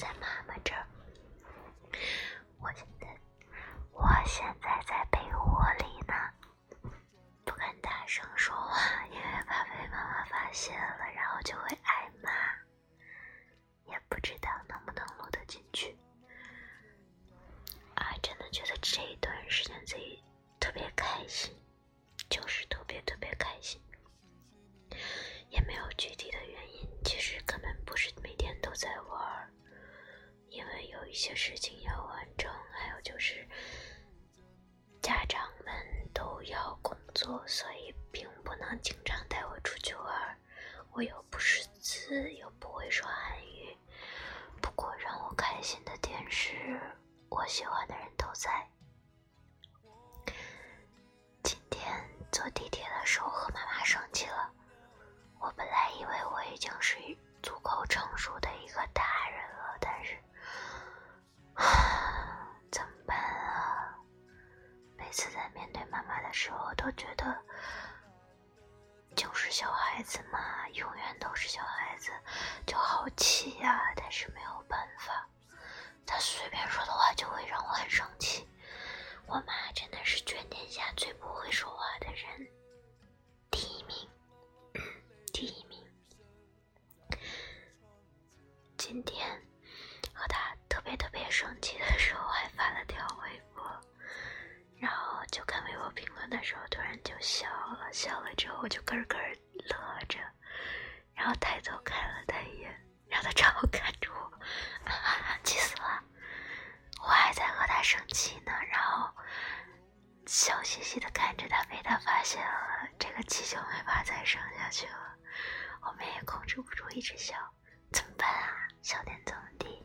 在妈妈这儿。我现在，我现在在被窝里呢，不敢大声说话，因为怕被妈妈发现了，然后就会挨骂。也不知道能不能录得进去。啊，真的觉得这一段时间自己特别开心，些事情要完成，还有就是家长们都要工作，所以并不能经常带我出去玩。我又不识字，又不会说韩语。不过让我开心的点是。我喜欢的人都在。今天坐地铁的时候和妈妈生气了。我本来以为我已经是都觉得就是小孩子嘛，永远都是小孩子，就好气呀。但是没有办法。他随便说的话就会让我很生气。我妈真的是全天下最不会说话的人，第一名，第一名。今天和他特别特别生气的的时候，突然就笑了，笑了之后我就咯咯乐着，然后抬头看了他一眼，让他 朝我看着我。气死了！我还在和他生气呢，然后笑嘻嘻的看着他，被他发现了，这个气就没法再生下去了。我们也控制不住一直笑，怎么办啊？笑点怎么低？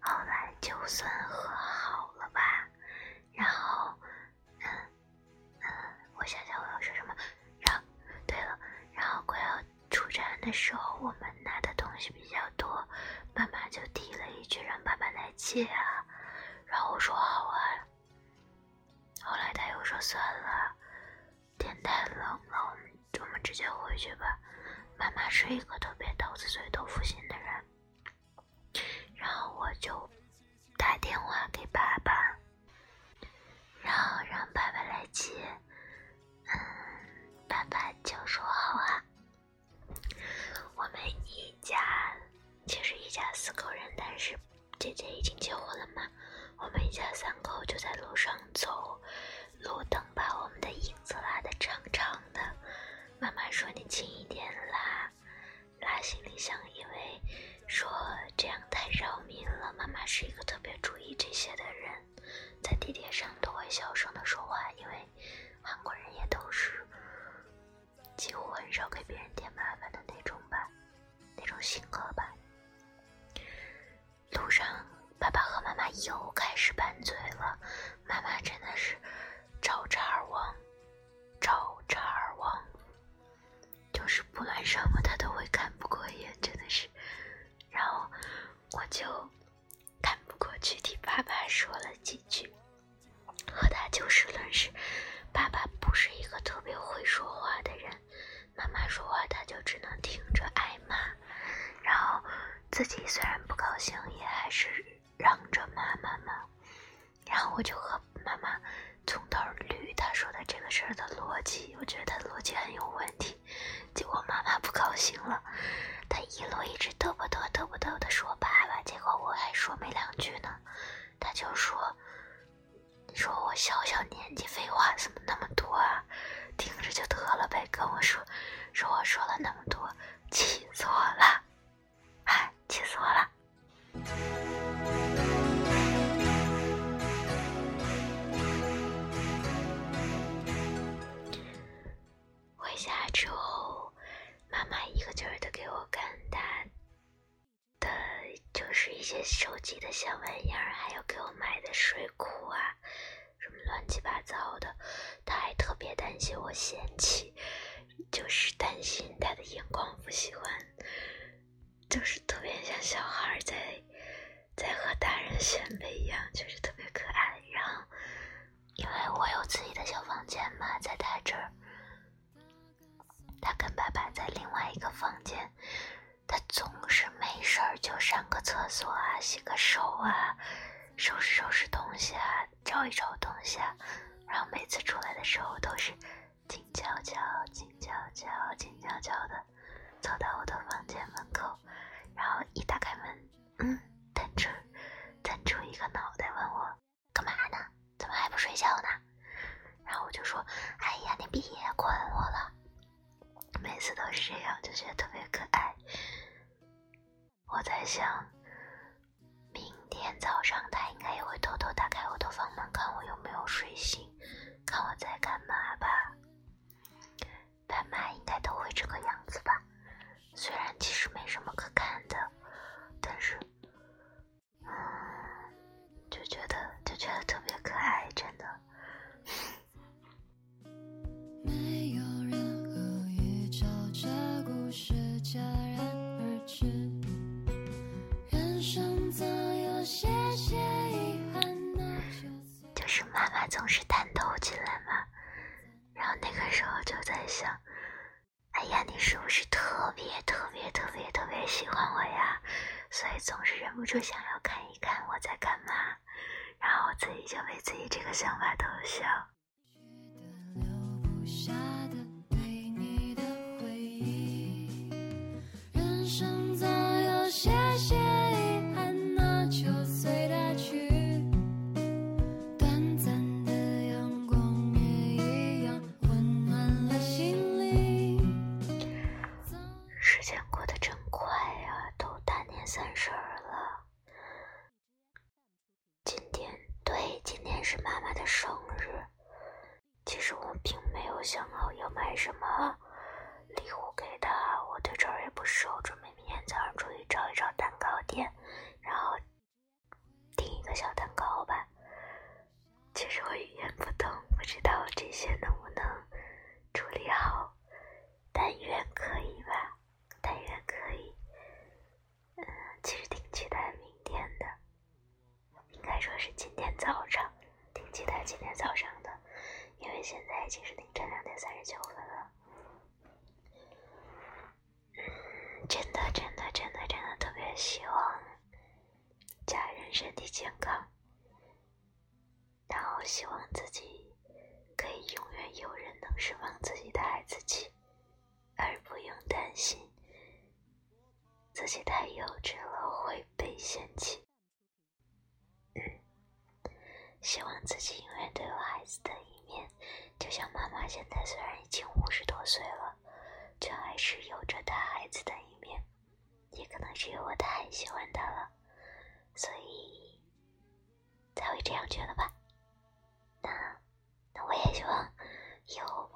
后来就算和好了吧，然后，的时候，我们拿的东西比较多。妈妈就提了一句让爸爸来接啊，然后我说好啊。后来他又说算了，天太冷了，我们直接回去吧。妈妈是一个特别刀子嘴豆腐心的人，然后我就打电话给爸爸，然后让爸爸来接。嗯，爸爸就说好啊。一家。其实一家四口人，但是姐姐已经结婚了嘛。我们一家三口就在路上走，路灯把我们的影子拉得长长的。妈妈说：“你轻一点拉，拉行李箱，因为说这样太扰民了。”妈妈是一个特别注意这些的人，在地铁上都会小声的说话，因为韩国人也都是几乎很少给上，爸爸和妈妈又开始拌嘴了。妈妈真的是招茬王，招茬王，就是不论什么他都会看不过眼，真的是。然后我就看不过去，替爸爸说了几句，和他就事论事。爸爸不是一个特别会说话的人，妈妈说话他就只能听着挨骂，然后。自己虽然些手机的小玩意儿，还有给我买的睡裤啊，什么乱七八糟的。他还特别担心我嫌弃，就是担心他的眼光不喜欢。就是特别像小孩在在和大人显摆一样，就是特别可爱。然后，因为我有自己的小房间嘛，在他这儿，个房间，他总是没事儿就上个厕所啊，洗个手啊，收拾收拾东西啊，找一找东西啊，然后每次出来的时候都是静悄悄、静悄悄、静悄悄的走到我的房间门口，然后一打开门，嗯，探出探出一个脑袋问我干嘛呢？怎么还不睡觉呢？然后我就说，哎呀，你别管我了。每次都是这样，就觉得特别可爱。我在想，早上他应该也会偷偷打开我的房门，看我有没有睡醒，看我在干嘛吧。爸妈应该都会这个样子吧？虽然其实没他总是探头进来嘛，然后那个时候就在想，哎呀，你是不是特别特别特别特别喜欢我呀？所以总是忍不住想要看一看我在干嘛，然后我自己就为自己这个想法逗笑。儿也不熟，准备明天早上出去找一找蛋糕店，然后订一个小蛋糕吧。其实我语言不通，不知道这些能不能处理好，但愿可以吧，但愿可以。嗯，其实挺期待明天的，应该说是今天早上，挺期待今天早上的。因为现在已经是凌晨两点三十九分了，真的真的真的真的特别希望家人身体健康，然后希望自己可以永远有人能释放自己的孩子气，而不用担心自己太幼稚了会被嫌弃。希望自己永远都有孩子的一面，就像妈妈现在虽然已经五十多岁了，却还是有着她孩子的一面。也可能是因为我太喜欢他了，所以才会这样觉得吧。那那我也希望有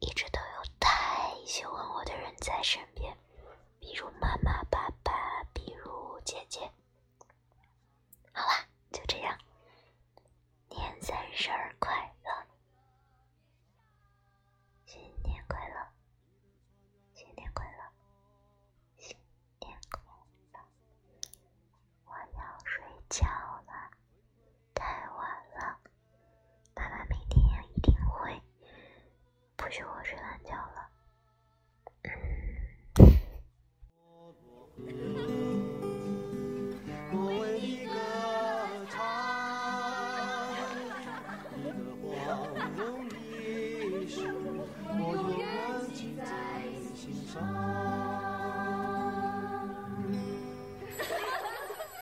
一直都有太喜欢我的人在身边，比如妈妈、吧